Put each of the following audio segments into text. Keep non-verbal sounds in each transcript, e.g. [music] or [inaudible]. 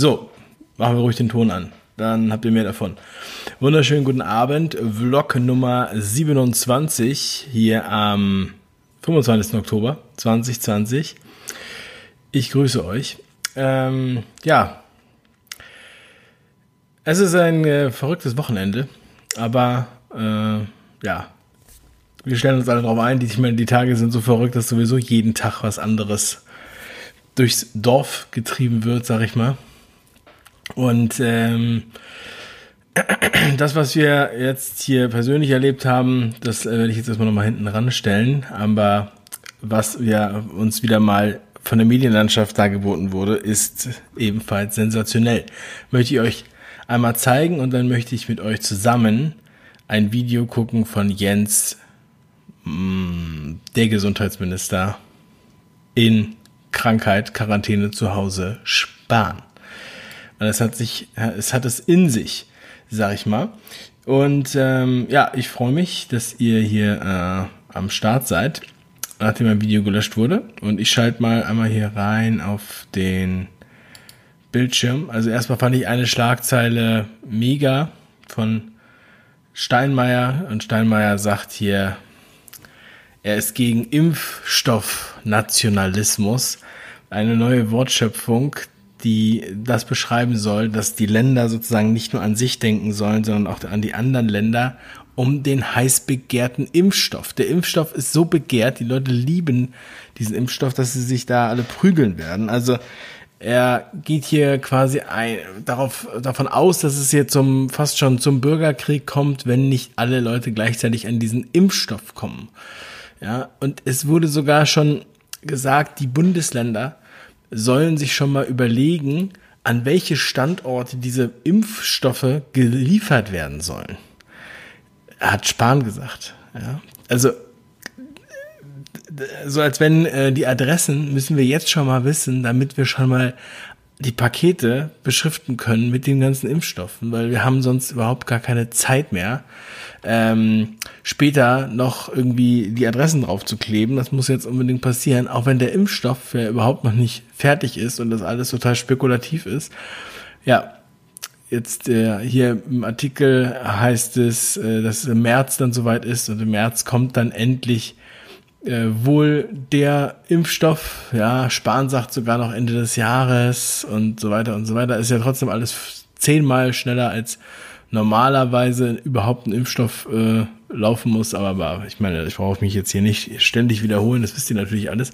So, machen wir ruhig den Ton an. Dann habt ihr mehr davon. Wunderschönen guten Abend. Vlog Nummer 27 hier am 25. Oktober 2020. Ich grüße euch. Ähm, ja, es ist ein äh, verrücktes Wochenende, aber äh, ja, wir stellen uns alle darauf ein. Die, ich meine, die Tage sind so verrückt, dass sowieso jeden Tag was anderes durchs Dorf getrieben wird, sag ich mal. Und ähm, [clears throat] das, was wir jetzt hier persönlich erlebt haben, das äh, werde ich jetzt erstmal nochmal hinten ranstellen. Aber was wir uns wieder mal von der Medienlandschaft dargeboten wurde, ist ebenfalls sensationell. Möchte ich euch einmal zeigen und dann möchte ich mit euch zusammen ein Video gucken von Jens, mm, der Gesundheitsminister, in Krankheit, Quarantäne zu Hause sparen. Und es hat sich, es hat es in sich, sag ich mal. Und ähm, ja, ich freue mich, dass ihr hier äh, am Start seid, nachdem mein Video gelöscht wurde. Und ich schalte mal einmal hier rein auf den Bildschirm. Also erstmal fand ich eine Schlagzeile mega von Steinmeier. Und Steinmeier sagt hier, er ist gegen Impfstoffnationalismus. Eine neue Wortschöpfung, die das beschreiben soll, dass die Länder sozusagen nicht nur an sich denken sollen, sondern auch an die anderen Länder um den heiß begehrten Impfstoff. Der Impfstoff ist so begehrt, die Leute lieben diesen Impfstoff, dass sie sich da alle prügeln werden. Also er geht hier quasi ein, darauf, davon aus, dass es hier zum, fast schon zum Bürgerkrieg kommt, wenn nicht alle Leute gleichzeitig an diesen Impfstoff kommen. Ja, und es wurde sogar schon gesagt, die Bundesländer sollen sich schon mal überlegen, an welche Standorte diese Impfstoffe geliefert werden sollen. Hat Spahn gesagt. Ja. Also so als wenn äh, die Adressen müssen wir jetzt schon mal wissen, damit wir schon mal die Pakete beschriften können mit den ganzen Impfstoffen, weil wir haben sonst überhaupt gar keine Zeit mehr, ähm, später noch irgendwie die Adressen drauf zu kleben. Das muss jetzt unbedingt passieren, auch wenn der Impfstoff ja überhaupt noch nicht fertig ist und das alles total spekulativ ist. Ja, jetzt äh, hier im Artikel heißt es, äh, dass es im März dann soweit ist und im März kommt dann endlich äh, wohl der Impfstoff, ja, Spahn sagt sogar noch Ende des Jahres und so weiter und so weiter, ist ja trotzdem alles zehnmal schneller als normalerweise überhaupt ein Impfstoff äh, laufen muss, aber, aber ich meine, ich brauche mich jetzt hier nicht ständig wiederholen, das wisst ihr natürlich alles.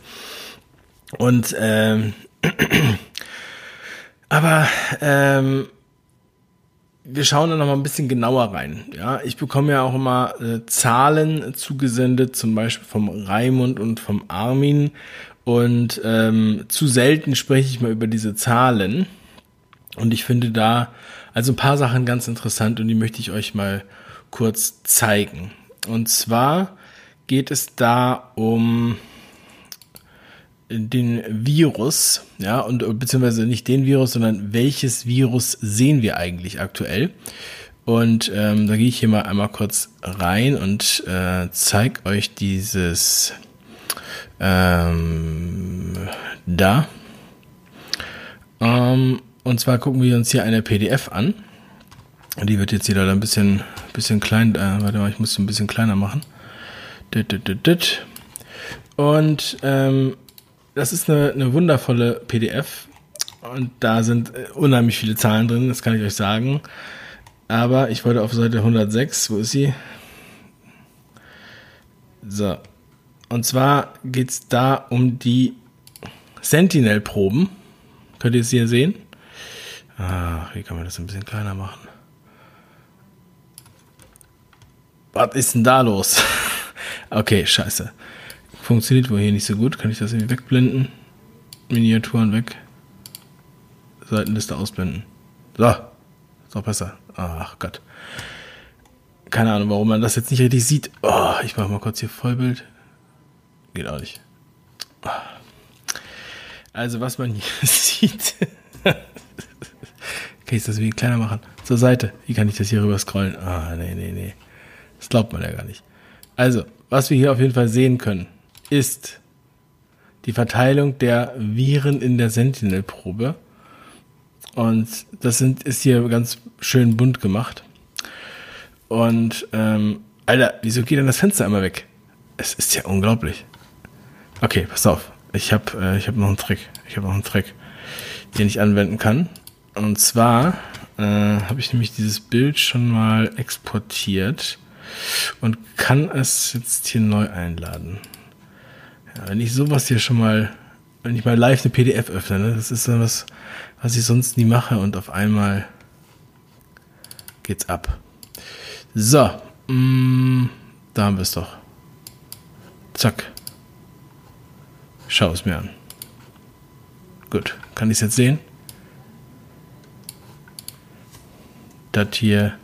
Und ähm, [clears throat] aber ähm, wir schauen da noch mal ein bisschen genauer rein. Ja, ich bekomme ja auch immer äh, Zahlen zugesendet, zum Beispiel vom Raimund und vom Armin. Und ähm, zu selten spreche ich mal über diese Zahlen. Und ich finde da also ein paar Sachen ganz interessant und die möchte ich euch mal kurz zeigen. Und zwar geht es da um den Virus, ja, und beziehungsweise nicht den Virus, sondern welches Virus sehen wir eigentlich aktuell? Und ähm, da gehe ich hier mal einmal kurz rein und äh, zeige euch dieses ähm, da. Ähm, und zwar gucken wir uns hier eine PDF an. Die wird jetzt hier leider ein bisschen, bisschen klein. Äh, warte mal, ich muss sie ein bisschen kleiner machen. Und ähm, das ist eine, eine wundervolle PDF und da sind äh, unheimlich viele Zahlen drin, das kann ich euch sagen. Aber ich wollte auf Seite 106, wo ist sie? So. Und zwar geht es da um die Sentinel-Proben. Könnt ihr es hier sehen? Ah, wie kann man das ein bisschen kleiner machen? Was ist denn da los? [laughs] okay, scheiße. Funktioniert wohl hier nicht so gut. Kann ich das irgendwie wegblenden? Miniaturen weg. Seitenliste ausblenden. So. Ist auch besser. Ach Gott. Keine Ahnung, warum man das jetzt nicht richtig sieht. Oh, ich mache mal kurz hier Vollbild. Geht auch nicht. Also, was man hier [laughs] sieht. Kann ich das irgendwie kleiner machen? Zur Seite. Wie kann ich das hier rüber scrollen? Ah, nee, nee, nee. Das glaubt man ja gar nicht. Also, was wir hier auf jeden Fall sehen können ist die Verteilung der Viren in der Sentinel-Probe. Und das sind, ist hier ganz schön bunt gemacht. Und, ähm, Alter, wieso geht denn das Fenster einmal weg? Es ist ja unglaublich. Okay, pass auf. Ich habe äh, ich hab noch einen Trick. Ich habe noch einen Trick, den ich anwenden kann. Und zwar äh, habe ich nämlich dieses Bild schon mal exportiert und kann es jetzt hier neu einladen. Ja, wenn ich sowas hier schon mal, wenn ich mal live eine PDF öffne, ne, das ist dann was, was ich sonst nie mache und auf einmal geht's ab. So, mh, mm, da haben wir es doch. Zack. Schau es mir an. Gut, kann ich es jetzt sehen? Das hier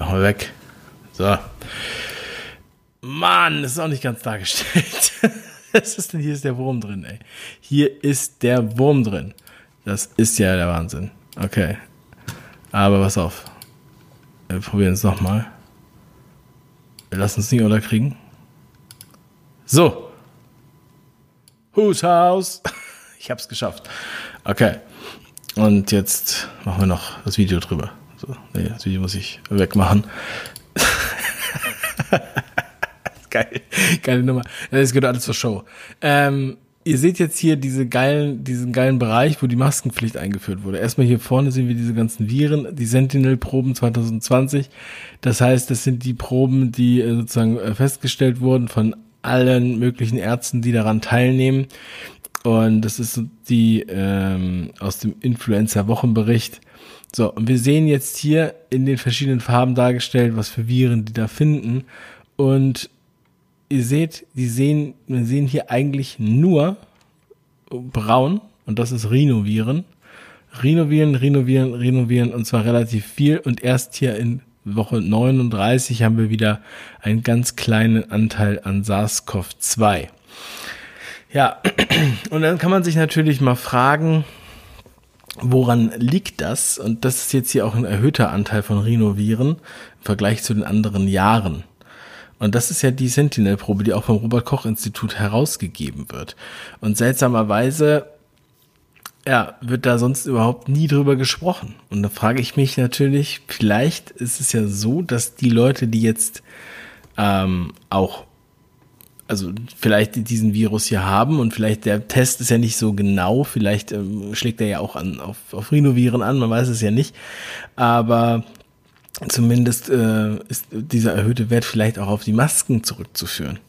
machen wir weg. So. Mann, das ist auch nicht ganz dargestellt. [laughs] Was ist denn hier ist der Wurm drin, ey? Hier ist der Wurm drin. Das ist ja der Wahnsinn. Okay. Aber pass auf. Wir probieren es nochmal. Wir lassen es nicht unterkriegen. So. Whose house? [laughs] Ich hab's geschafft. Okay. Und jetzt machen wir noch das Video drüber. So, nee, Video muss ich wegmachen. [laughs] Geil. Geile Nummer. Das gehört alles zur Show. Ähm, ihr seht jetzt hier diese geilen, diesen geilen Bereich, wo die Maskenpflicht eingeführt wurde. Erstmal hier vorne sehen wir diese ganzen Viren, die Sentinel-Proben 2020. Das heißt, das sind die Proben, die äh, sozusagen äh, festgestellt wurden von allen möglichen Ärzten, die daran teilnehmen. Und das ist die ähm, aus dem Influencer-Wochenbericht. So, und wir sehen jetzt hier in den verschiedenen Farben dargestellt, was für Viren die da finden. Und ihr seht, die sehen, wir sehen hier eigentlich nur braun und das ist Rhinoviren. Rhinoviren, Rhinoviren, Rhinoviren und zwar relativ viel und erst hier in Woche 39 haben wir wieder einen ganz kleinen Anteil an SARS-CoV-2. Ja, [clears throat] und dann kann man sich natürlich mal fragen, woran liegt das? Und das ist jetzt hier auch ein erhöhter Anteil von Rhinoviren im Vergleich zu den anderen Jahren. Und das ist ja die Sentinel-Probe, die auch vom Robert-Koch-Institut herausgegeben wird. Und seltsamerweise, ja, wird da sonst überhaupt nie drüber gesprochen. Und da frage ich mich natürlich, vielleicht ist es ja so, dass die Leute, die jetzt ähm, auch also vielleicht diesen Virus hier haben und vielleicht der Test ist ja nicht so genau, vielleicht ähm, schlägt er ja auch an auf, auf Rhinoviren an, man weiß es ja nicht, aber zumindest äh, ist dieser erhöhte Wert vielleicht auch auf die Masken zurückzuführen.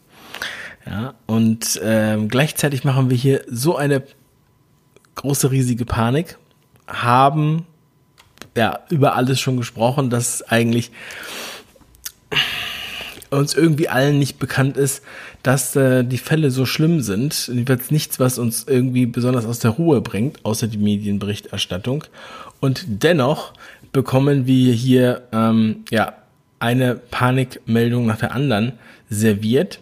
Ja, und ähm, gleichzeitig machen wir hier so eine große, riesige Panik, haben ja über alles schon gesprochen, dass eigentlich uns irgendwie allen nicht bekannt ist, dass äh, die Fälle so schlimm sind. Jedenfalls nichts, was uns irgendwie besonders aus der Ruhe bringt, außer die Medienberichterstattung. Und dennoch bekommen wir hier ähm, ja eine Panikmeldung nach der anderen serviert.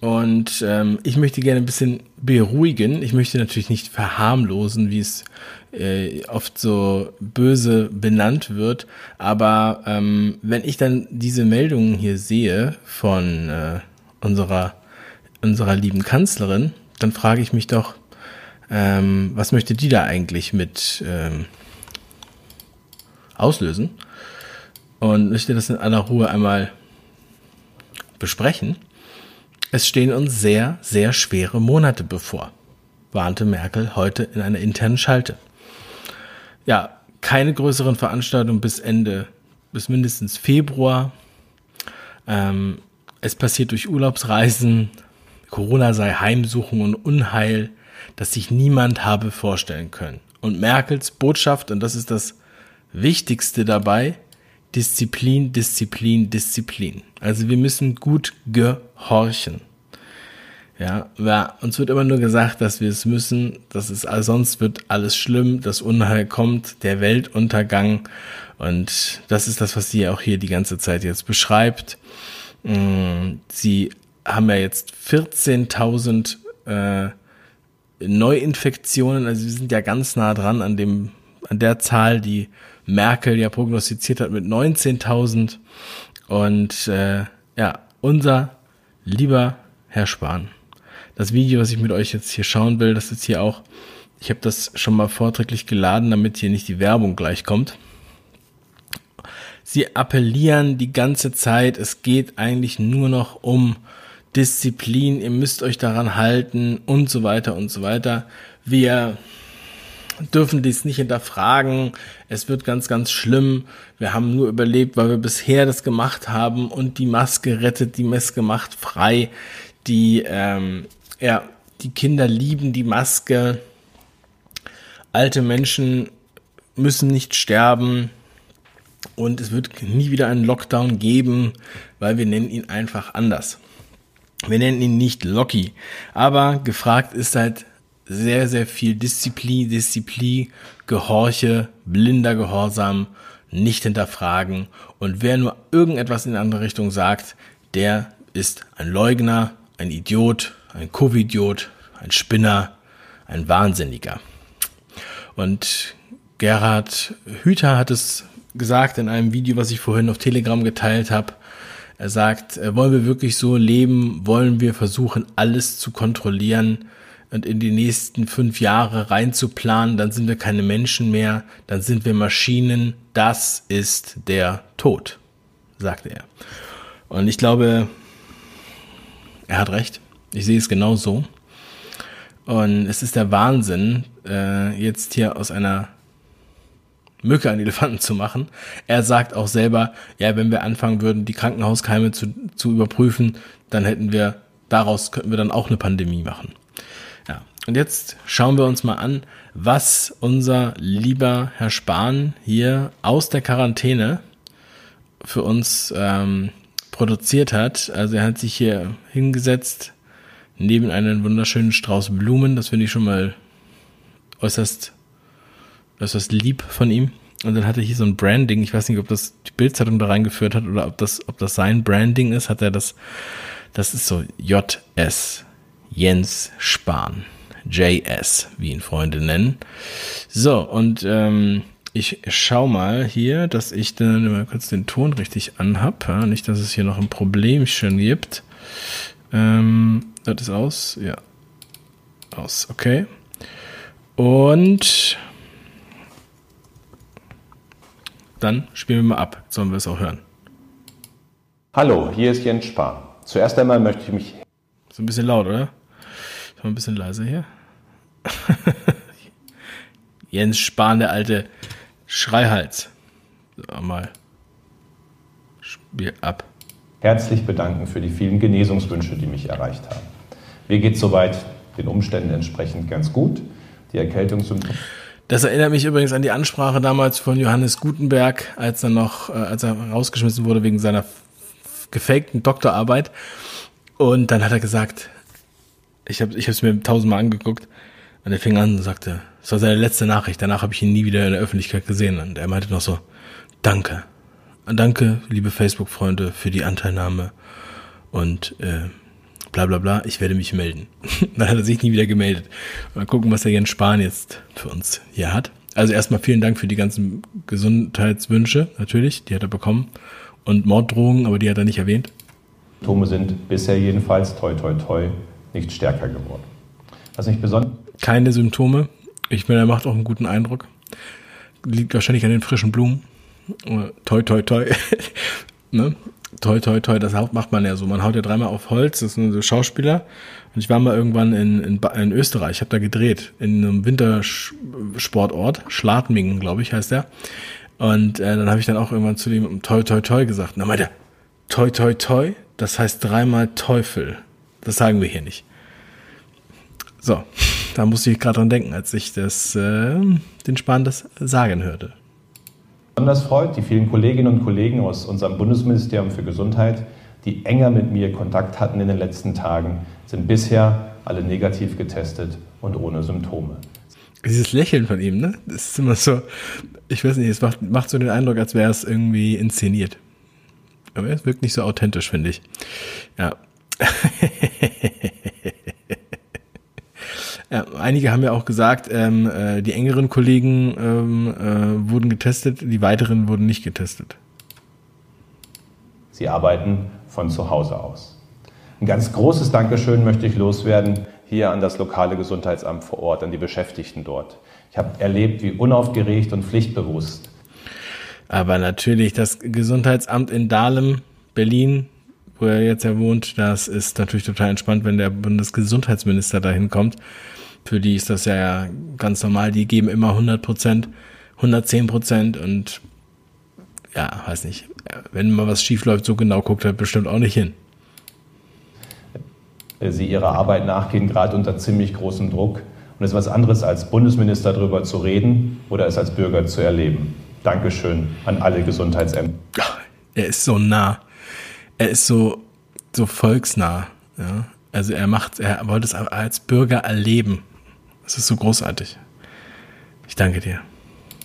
Und ähm, ich möchte gerne ein bisschen beruhigen. Ich möchte natürlich nicht verharmlosen, wie es äh, oft so böse benannt wird. Aber ähm, wenn ich dann diese Meldungen hier sehe von äh, unserer, unserer lieben Kanzlerin, dann frage ich mich doch, ähm, was möchte die da eigentlich mit ähm, auslösen und möchte das in aller Ruhe einmal besprechen. Es stehen uns sehr, sehr schwere Monate bevor, warnte Merkel heute in einer internen Schalte. Ja, keine größeren Veranstaltungen bis Ende, bis mindestens Februar. Ähm, es passiert durch Urlaubsreisen. Corona sei Heimsuchung und Unheil, das sich niemand habe vorstellen können. Und Merkels Botschaft, und das ist das Wichtigste dabei, Disziplin, Disziplin, Disziplin. Also wir müssen gut gehorchen. Ja, ja, uns wird immer nur gesagt, dass wir es müssen, dass es sonst wird alles schlimm, das Unheil kommt, der Weltuntergang und das ist das, was sie auch hier die ganze Zeit jetzt beschreibt. Mm, sie haben ja jetzt 14.000 äh, Neuinfektionen, also wir sind ja ganz nah dran an dem an der Zahl, die Merkel ja prognostiziert hat mit 19.000. Und äh, ja, unser lieber Herr Spahn. Das Video, was ich mit euch jetzt hier schauen will, das ist hier auch Ich habe das schon mal vorträglich geladen, damit hier nicht die Werbung gleich kommt. Sie appellieren die ganze Zeit, es geht eigentlich nur noch um Disziplin, ihr müsst euch daran halten und so weiter und so weiter. Wir dürfen dies nicht hinterfragen. Es wird ganz, ganz schlimm. Wir haben nur überlebt, weil wir bisher das gemacht haben und die Maske rettet die Maske macht frei. Die, ähm, ja, die Kinder lieben die Maske. Alte Menschen müssen nicht sterben. Und es wird nie wieder einen Lockdown geben, weil wir nennen ihn einfach anders. Wir nennen ihn nicht Locky. Aber gefragt ist halt sehr, sehr viel Disziplin, Disziplin, Gehorche, blinder Gehorsam, nicht hinterfragen. Und wer nur irgendetwas in eine andere Richtung sagt, der ist ein Leugner, ein Idiot, ein Covidiot, ein Spinner, ein Wahnsinniger. Und Gerhard Hüther hat es gesagt in einem Video, was ich vorhin auf Telegram geteilt habe. Er sagt, äh, wollen wir wirklich so leben? Wollen wir versuchen, alles zu kontrollieren und in die nächsten fünf Jahre reinzuplanen? Dann sind wir keine Menschen mehr, dann sind wir Maschinen. Das ist der Tod, sagte er. Und ich glaube, er hat recht. Ich sehe es genau so. Und es ist der Wahnsinn, äh, jetzt hier aus einer Mücke an Elefanten zu machen. Er sagt auch selber, ja, wenn wir anfangen würden, die Krankenhauskeime zu, zu überprüfen, dann hätten wir, daraus könnten wir dann auch eine Pandemie machen. Und jetzt schauen wir uns mal an, was unser lieber Herr Spahn hier aus der Quarantäne für uns ähm, produziert hat. Also er hat sich hier hingesetzt neben einen wunderschönen Strauß Blumen. Das finde ich schon mal äußerst ist lieb von ihm. Und dann hatte er hier so ein Branding. Ich weiß nicht, ob das die Bildzeitung da reingeführt hat oder ob das, ob das sein Branding ist. Hat er das, das ist so JS. Jens Spahn. JS, wie ihn Freunde nennen. So, und ähm, ich schau mal hier, dass ich dann mal kurz den Ton richtig anhab. Ja? Nicht, dass es hier noch ein Problemchen gibt. Ähm, das ist aus, ja. Aus, okay. Und Dann spielen wir mal ab. Sollen wir es auch hören? Hallo, hier ist Jens Spahn. Zuerst einmal möchte ich mich. So ein bisschen laut, oder? Ich mal ein bisschen leiser hier. [laughs] Jens Spahn, der alte Schreihals. So, mal. Spiel ab. Herzlich bedanken für die vielen Genesungswünsche, die mich erreicht haben. Mir geht soweit den Umständen entsprechend ganz gut. Die Erkältungssymptome. Das erinnert mich übrigens an die Ansprache damals von Johannes Gutenberg, als er noch, äh, als er rausgeschmissen wurde wegen seiner gefakten Doktorarbeit. Und dann hat er gesagt, ich habe ich es mir tausendmal angeguckt, und er fing an und sagte, es war seine letzte Nachricht, danach habe ich ihn nie wieder in der Öffentlichkeit gesehen. Und er meinte noch so, danke. Danke, liebe Facebook-Freunde, für die Anteilnahme. Und äh, bla bla bla, ich werde mich melden. [laughs] Dann hat er sich nie wieder gemeldet. Mal gucken, was der Jens Spahn jetzt für uns hier hat. Also erstmal vielen Dank für die ganzen Gesundheitswünsche, natürlich, die hat er bekommen. Und Morddrohungen, aber die hat er nicht erwähnt. Symptome sind bisher jedenfalls, toi toi toi, nicht stärker geworden. Was nicht besonders. Keine Symptome. Ich finde, er macht auch einen guten Eindruck. Liegt wahrscheinlich an den frischen Blumen. Toi toi toi. [laughs] ne? Toi, toi, toi, das macht man ja so. Man haut ja dreimal auf Holz, das sind so Schauspieler. Und ich war mal irgendwann in, in, in Österreich, ich habe da gedreht, in einem Wintersportort, Schladmingen, glaube ich, heißt der. Und äh, dann habe ich dann auch irgendwann zu dem toi, toi, toi gesagt. Na, meinte toi, toi, toi, das heißt dreimal Teufel. Das sagen wir hier nicht. So, da musste ich gerade dran denken, als ich das, äh, den Spahn das sagen hörte besonders freut, die vielen Kolleginnen und Kollegen aus unserem Bundesministerium für Gesundheit, die enger mit mir Kontakt hatten in den letzten Tagen, sind bisher alle negativ getestet und ohne Symptome. Dieses Lächeln von ihm, ne? Das ist immer so, ich weiß nicht, es macht, macht so den Eindruck, als wäre es irgendwie inszeniert. Aber es wirkt nicht so authentisch, finde ich. Ja. [laughs] Ja, einige haben ja auch gesagt, ähm, äh, die engeren Kollegen ähm, äh, wurden getestet, die weiteren wurden nicht getestet. Sie arbeiten von zu Hause aus. Ein ganz großes Dankeschön möchte ich loswerden hier an das lokale Gesundheitsamt vor Ort, an die Beschäftigten dort. Ich habe erlebt, wie unaufgeregt und pflichtbewusst. Aber natürlich, das Gesundheitsamt in Dahlem, Berlin, wo er jetzt ja wohnt, das ist natürlich total entspannt, wenn der Bundesgesundheitsminister dahin kommt. Für die ist das ja ganz normal. Die geben immer 100 Prozent, 110 Prozent und ja, weiß nicht. Wenn mal was schief läuft, so genau guckt er bestimmt auch nicht hin. Sie ihrer Arbeit nachgehen, gerade unter ziemlich großem Druck. Und es ist was anderes, als Bundesminister darüber zu reden oder es als Bürger zu erleben. Dankeschön an alle Gesundheitsämter. Er ist so nah. Er ist so, so volksnah. Ja? Also er macht, er wollte es als Bürger erleben. Das ist so großartig. Ich danke dir.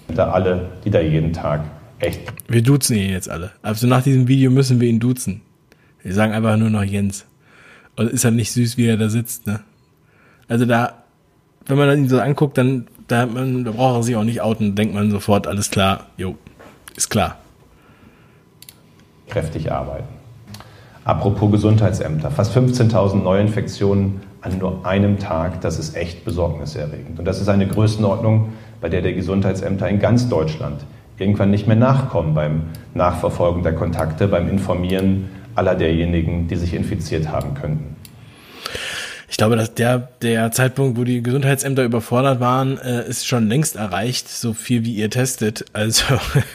Da alle, die da jeden Tag echt. Wir duzen ihn jetzt alle. Also nach diesem Video müssen wir ihn duzen. Wir sagen einfach nur noch Jens. Und ist halt nicht süß, wie er da sitzt, ne? Also da, wenn man ihn so anguckt, dann da, man, da braucht er sich auch nicht outen, denkt man sofort, alles klar, jo, ist klar. Kräftig arbeiten. Apropos Gesundheitsämter, fast 15.000 Neuinfektionen an nur einem Tag, das ist echt besorgniserregend. Und das ist eine Größenordnung, bei der die Gesundheitsämter in ganz Deutschland irgendwann nicht mehr nachkommen beim Nachverfolgen der Kontakte, beim Informieren aller derjenigen, die sich infiziert haben könnten. Ich glaube, dass der, der Zeitpunkt, wo die Gesundheitsämter überfordert waren, äh, ist schon längst erreicht, so viel wie ihr testet. Also,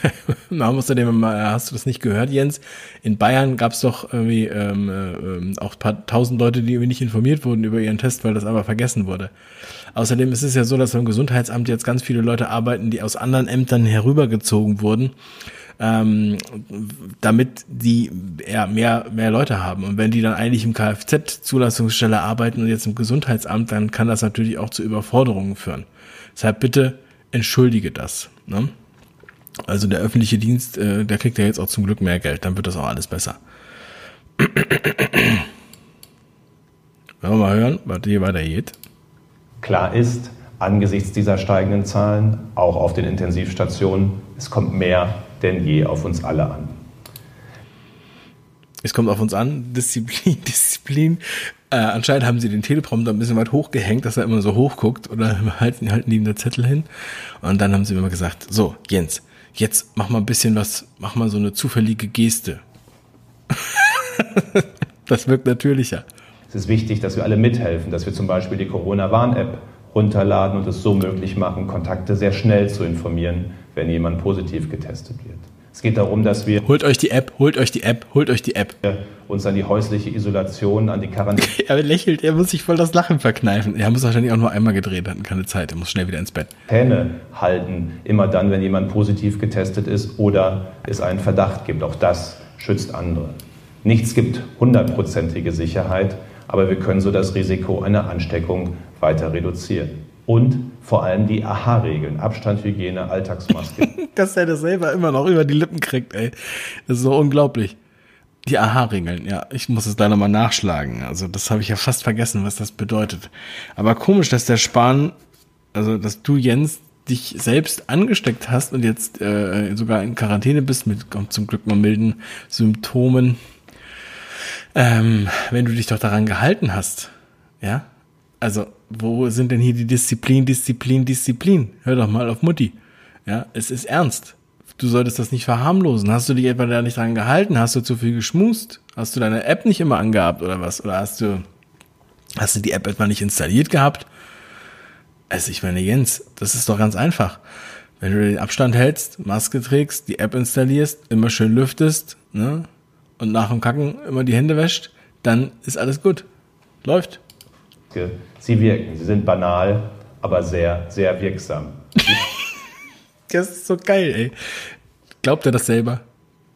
[laughs] man muss dem mal, hast du das nicht gehört, Jens? In Bayern gab es doch irgendwie ähm, äh, auch paar tausend Leute, die irgendwie nicht informiert wurden über ihren Test, weil das aber vergessen wurde. Außerdem ist es ja so, dass beim Gesundheitsamt jetzt ganz viele Leute arbeiten, die aus anderen Ämtern herübergezogen wurden ähm, damit die ja, mehr, mehr Leute haben. Und wenn die dann eigentlich im Kfz-Zulassungsstelle arbeiten und jetzt im Gesundheitsamt, dann kann das natürlich auch zu Überforderungen führen. Deshalb bitte entschuldige das. Ne? Also der öffentliche Dienst, äh, der kriegt ja jetzt auch zum Glück mehr Geld, dann wird das auch alles besser. Wollen wir mal hören, was hier weitergeht? Klar ist, angesichts dieser steigenden Zahlen, auch auf den Intensivstationen, es kommt mehr denn je auf uns alle an. Es kommt auf uns an, Disziplin, [laughs] Disziplin. Äh, anscheinend haben sie den Teleprompter ein bisschen weit hochgehängt, dass er immer so hoch guckt oder [laughs] halten, halten die den Zettel hin. Und dann haben sie immer gesagt, so, Jens, jetzt mach mal ein bisschen was, mach mal so eine zufällige Geste. [laughs] das wirkt natürlicher. Es ist wichtig, dass wir alle mithelfen, dass wir zum Beispiel die Corona-Warn-App runterladen und es so möglich machen, Kontakte sehr schnell zu informieren, wenn jemand positiv getestet wird. Es geht darum, dass wir. Holt euch die App, holt euch die App, holt euch die App. [laughs] Uns an die häusliche Isolation, an die Quarantäne. [laughs] er lächelt, er muss sich voll das Lachen verkneifen. Er muss wahrscheinlich auch nur einmal gedreht, hatten keine Zeit, er muss schnell wieder ins Bett. Hähne halten, immer dann, wenn jemand positiv getestet ist oder es einen Verdacht gibt. Auch das schützt andere. Nichts gibt hundertprozentige Sicherheit, aber wir können so das Risiko einer Ansteckung weiter reduzieren. Und vor allem die AHA-Regeln. Abstand, Hygiene, Alltagsmaske. [laughs] Dass er das selber immer noch über die Lippen kriegt, ey. Das ist so unglaublich. Die AHA-Regeln, ja, ich muss es da nochmal nachschlagen. Also das habe ich ja fast vergessen, was das bedeutet. Aber komisch, dass der Spahn, also dass du, Jens, dich selbst angesteckt hast und jetzt äh, sogar in Quarantäne bist mit zum Glück mal milden Symptomen. Ähm, wenn du dich doch daran gehalten hast, ja, also, wo sind denn hier die Disziplin, Disziplin, Disziplin? Hör doch mal auf Mutti. Ja, es ist ernst. Du solltest das nicht verharmlosen. Hast du dich etwa da nicht dran gehalten? Hast du zu viel geschmust? Hast du deine App nicht immer angehabt oder was? Oder hast du, hast du die App etwa nicht installiert gehabt? Also, ich meine, Jens, das ist doch ganz einfach. Wenn du den Abstand hältst, Maske trägst, die App installierst, immer schön lüftest, ne? Und nach dem Kacken immer die Hände wäscht, dann ist alles gut. Läuft. Sie wirken. Sie sind banal, aber sehr, sehr wirksam. [laughs] das ist so geil, ey. Glaubt er das selber?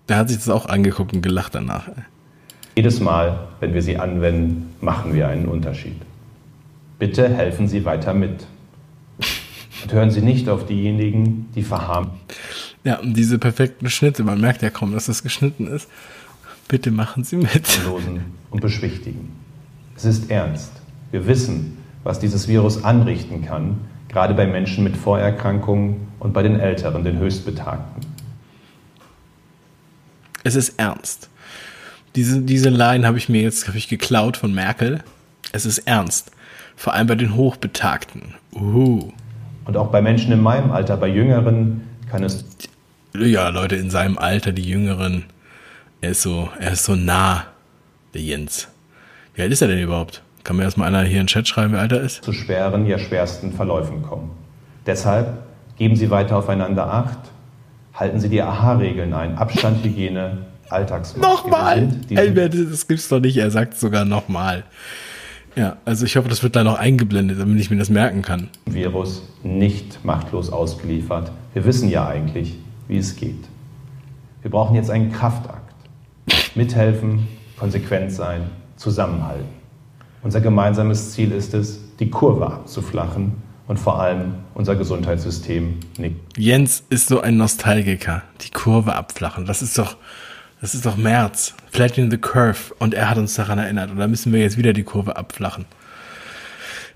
Der hat sich das auch angeguckt und gelacht danach. Ey. Jedes Mal, wenn wir sie anwenden, machen wir einen Unterschied. Bitte helfen Sie weiter mit. Und hören Sie nicht auf diejenigen, die verharmen. Ja, und diese perfekten Schnitte, man merkt ja kaum, dass das geschnitten ist. Bitte machen Sie mit. Und beschwichtigen. Es ist ernst. Wir wissen, was dieses Virus anrichten kann, gerade bei Menschen mit Vorerkrankungen und bei den Älteren, den Höchstbetagten. Es ist ernst. Diese, diese Line habe ich mir jetzt ich geklaut von Merkel. Es ist ernst. Vor allem bei den Hochbetagten. Uh. Und auch bei Menschen in meinem Alter, bei Jüngeren, kann es. Ja, Leute in seinem Alter, die Jüngeren. Er ist so, er ist so nah, der Jens. Wie alt ist er denn überhaupt? Kann mir erstmal einer hier in den Chat schreiben, wie alt er ist? Zu schweren, ja schwersten Verläufen kommen. Deshalb geben Sie weiter aufeinander Acht, halten Sie die AHA-Regeln ein. Abstand, [laughs] Hygiene, Alltagsmaske. Nochmal! Albert, das gibt's doch nicht. Er sagt sogar nochmal. Ja, also ich hoffe, das wird da noch eingeblendet, damit ich mir das merken kann. Virus nicht machtlos ausgeliefert. Wir wissen ja eigentlich, wie es geht. Wir brauchen jetzt einen Kraftakt. Mithelfen, konsequent sein, zusammenhalten. Unser gemeinsames Ziel ist es, die Kurve abzuflachen und vor allem unser Gesundheitssystem nicht. Jens ist so ein Nostalgiker. Die Kurve abflachen. Das ist doch, das ist doch März. Flattening the Curve. Und er hat uns daran erinnert. Und da müssen wir jetzt wieder die Kurve abflachen.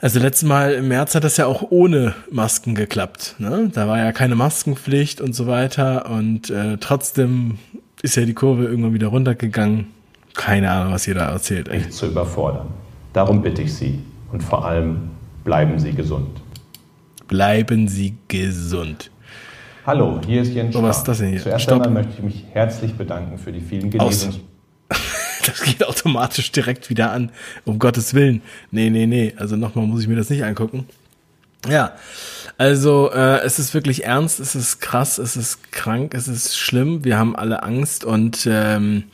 Also letztes Mal im März hat das ja auch ohne Masken geklappt. Ne? Da war ja keine Maskenpflicht und so weiter. Und äh, trotzdem ist ja die Kurve irgendwann wieder runtergegangen. Keine Ahnung, was ihr da erzählt. Ey. Nicht zu überfordern. Darum bitte ich Sie. Und vor allem bleiben Sie gesund. Bleiben Sie gesund. Hallo, hier ist Jens So, was ist das denn hier? Zuerst Stopp. einmal möchte ich mich herzlich bedanken für die vielen Genesungs... [laughs] Das geht automatisch direkt wieder an. Um Gottes Willen. Nee, nee, nee. Also nochmal muss ich mir das nicht angucken. Ja, also äh, es ist wirklich ernst, es ist krass, es ist krank, es ist schlimm. Wir haben alle Angst und ähm,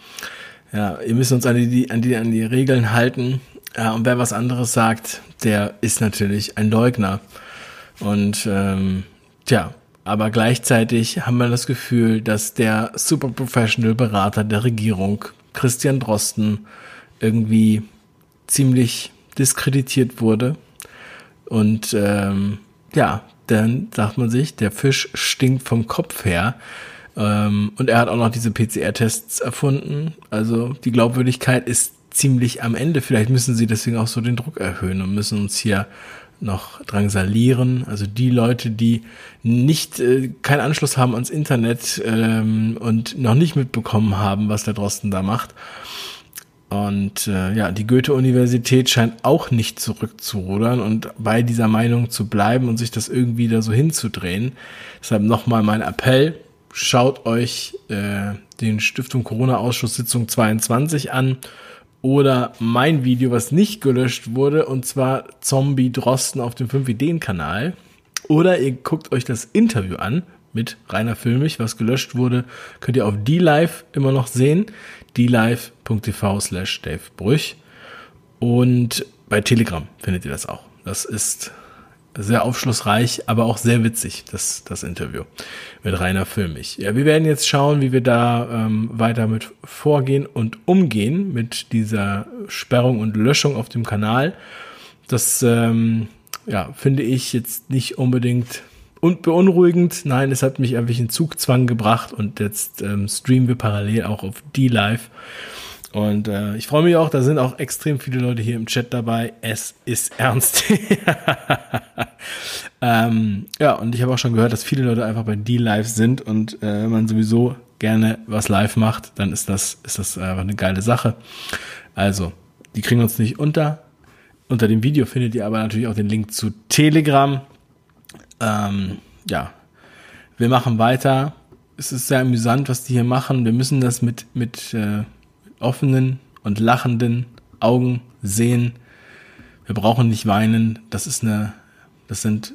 ja, ihr müsst uns an die, an die, an die Regeln halten. Ja, und wer was anderes sagt, der ist natürlich ein Leugner. Und ähm, tja, aber gleichzeitig haben wir das Gefühl, dass der Super Professional Berater der Regierung, Christian Drosten, irgendwie ziemlich diskreditiert wurde. Und ähm, ja, dann sagt man sich, der Fisch stinkt vom Kopf her. Ähm, und er hat auch noch diese PCR-Tests erfunden. Also die Glaubwürdigkeit ist ziemlich am Ende. Vielleicht müssen sie deswegen auch so den Druck erhöhen und müssen uns hier noch drangsalieren. Also die Leute, die nicht äh, keinen Anschluss haben ans Internet ähm, und noch nicht mitbekommen haben, was der Drosten da macht. Und äh, ja, die Goethe-Universität scheint auch nicht zurückzurudern und bei dieser Meinung zu bleiben und sich das irgendwie da so hinzudrehen. Deshalb nochmal mein Appell, schaut euch äh, den Stiftung Corona-Ausschuss Sitzung 22 an oder mein Video, was nicht gelöscht wurde, und zwar Zombie Drosten auf dem 5-Ideen-Kanal. Oder ihr guckt euch das Interview an mit Rainer Filmich, was gelöscht wurde, könnt ihr auf D-Live immer noch sehen. dlive.tv slash Dave Brüch. Und bei Telegram findet ihr das auch. Das ist sehr aufschlussreich, aber auch sehr witzig, das, das Interview mit Rainer Filmich. Ja, wir werden jetzt schauen, wie wir da ähm, weiter mit vorgehen und umgehen mit dieser Sperrung und Löschung auf dem Kanal. Das ähm, ja, finde ich jetzt nicht unbedingt und beunruhigend. Nein, es hat mich einfach in Zugzwang gebracht und jetzt ähm, streamen wir parallel auch auf D-Live. Und äh, ich freue mich auch, da sind auch extrem viele Leute hier im Chat dabei. Es ist ernst. [laughs] ähm, ja, und ich habe auch schon gehört, dass viele Leute einfach bei D-Live sind und äh, wenn man sowieso gerne was live macht, dann ist das, ist das einfach eine geile Sache. Also, die kriegen uns nicht unter. Unter dem Video findet ihr aber natürlich auch den Link zu Telegram. Ähm, ja, wir machen weiter. Es ist sehr amüsant, was die hier machen. Wir müssen das mit, mit äh, offenen und lachenden Augen sehen. Wir brauchen nicht weinen. Das ist eine, das sind,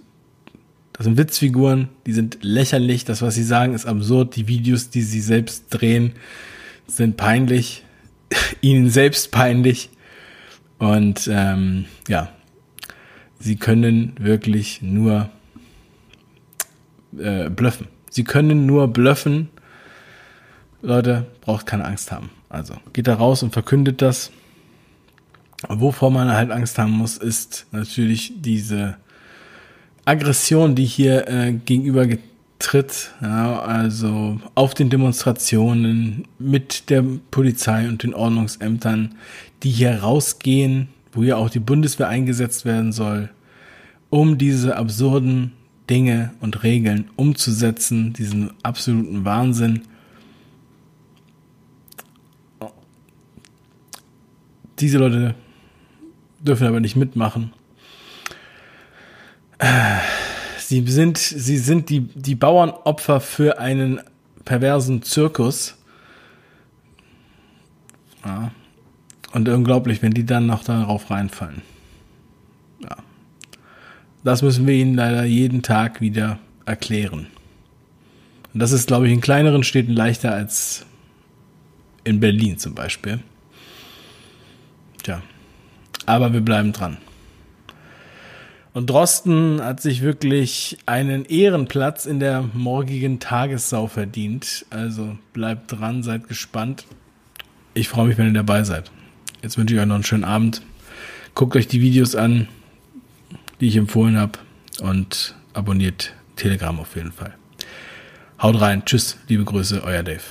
das sind Witzfiguren, die sind lächerlich. Das, was sie sagen, ist absurd. Die Videos, die sie selbst drehen, sind peinlich. [laughs] Ihnen selbst peinlich. Und ähm, ja, sie können wirklich nur äh, bluffen. Sie können nur bluffen. Leute, braucht keine Angst haben. Also geht da raus und verkündet das. Wovor man halt Angst haben muss, ist natürlich diese Aggression, die hier äh, gegenüber tritt. Ja, also auf den Demonstrationen mit der Polizei und den Ordnungsämtern, die hier rausgehen, wo ja auch die Bundeswehr eingesetzt werden soll, um diese absurden Dinge und Regeln umzusetzen, diesen absoluten Wahnsinn. Diese Leute dürfen aber nicht mitmachen. Sie sind, sie sind die, die Bauernopfer für einen perversen Zirkus. Ja. Und unglaublich, wenn die dann noch darauf reinfallen. Ja. Das müssen wir ihnen leider jeden Tag wieder erklären. Und das ist, glaube ich, in kleineren Städten leichter als in Berlin zum Beispiel. Tja. Aber wir bleiben dran. Und Drosten hat sich wirklich einen Ehrenplatz in der morgigen Tagessau verdient. Also bleibt dran, seid gespannt. Ich freue mich, wenn ihr dabei seid. Jetzt wünsche ich euch noch einen schönen Abend. Guckt euch die Videos an, die ich empfohlen habe. Und abonniert Telegram auf jeden Fall. Haut rein. Tschüss. Liebe Grüße. Euer Dave.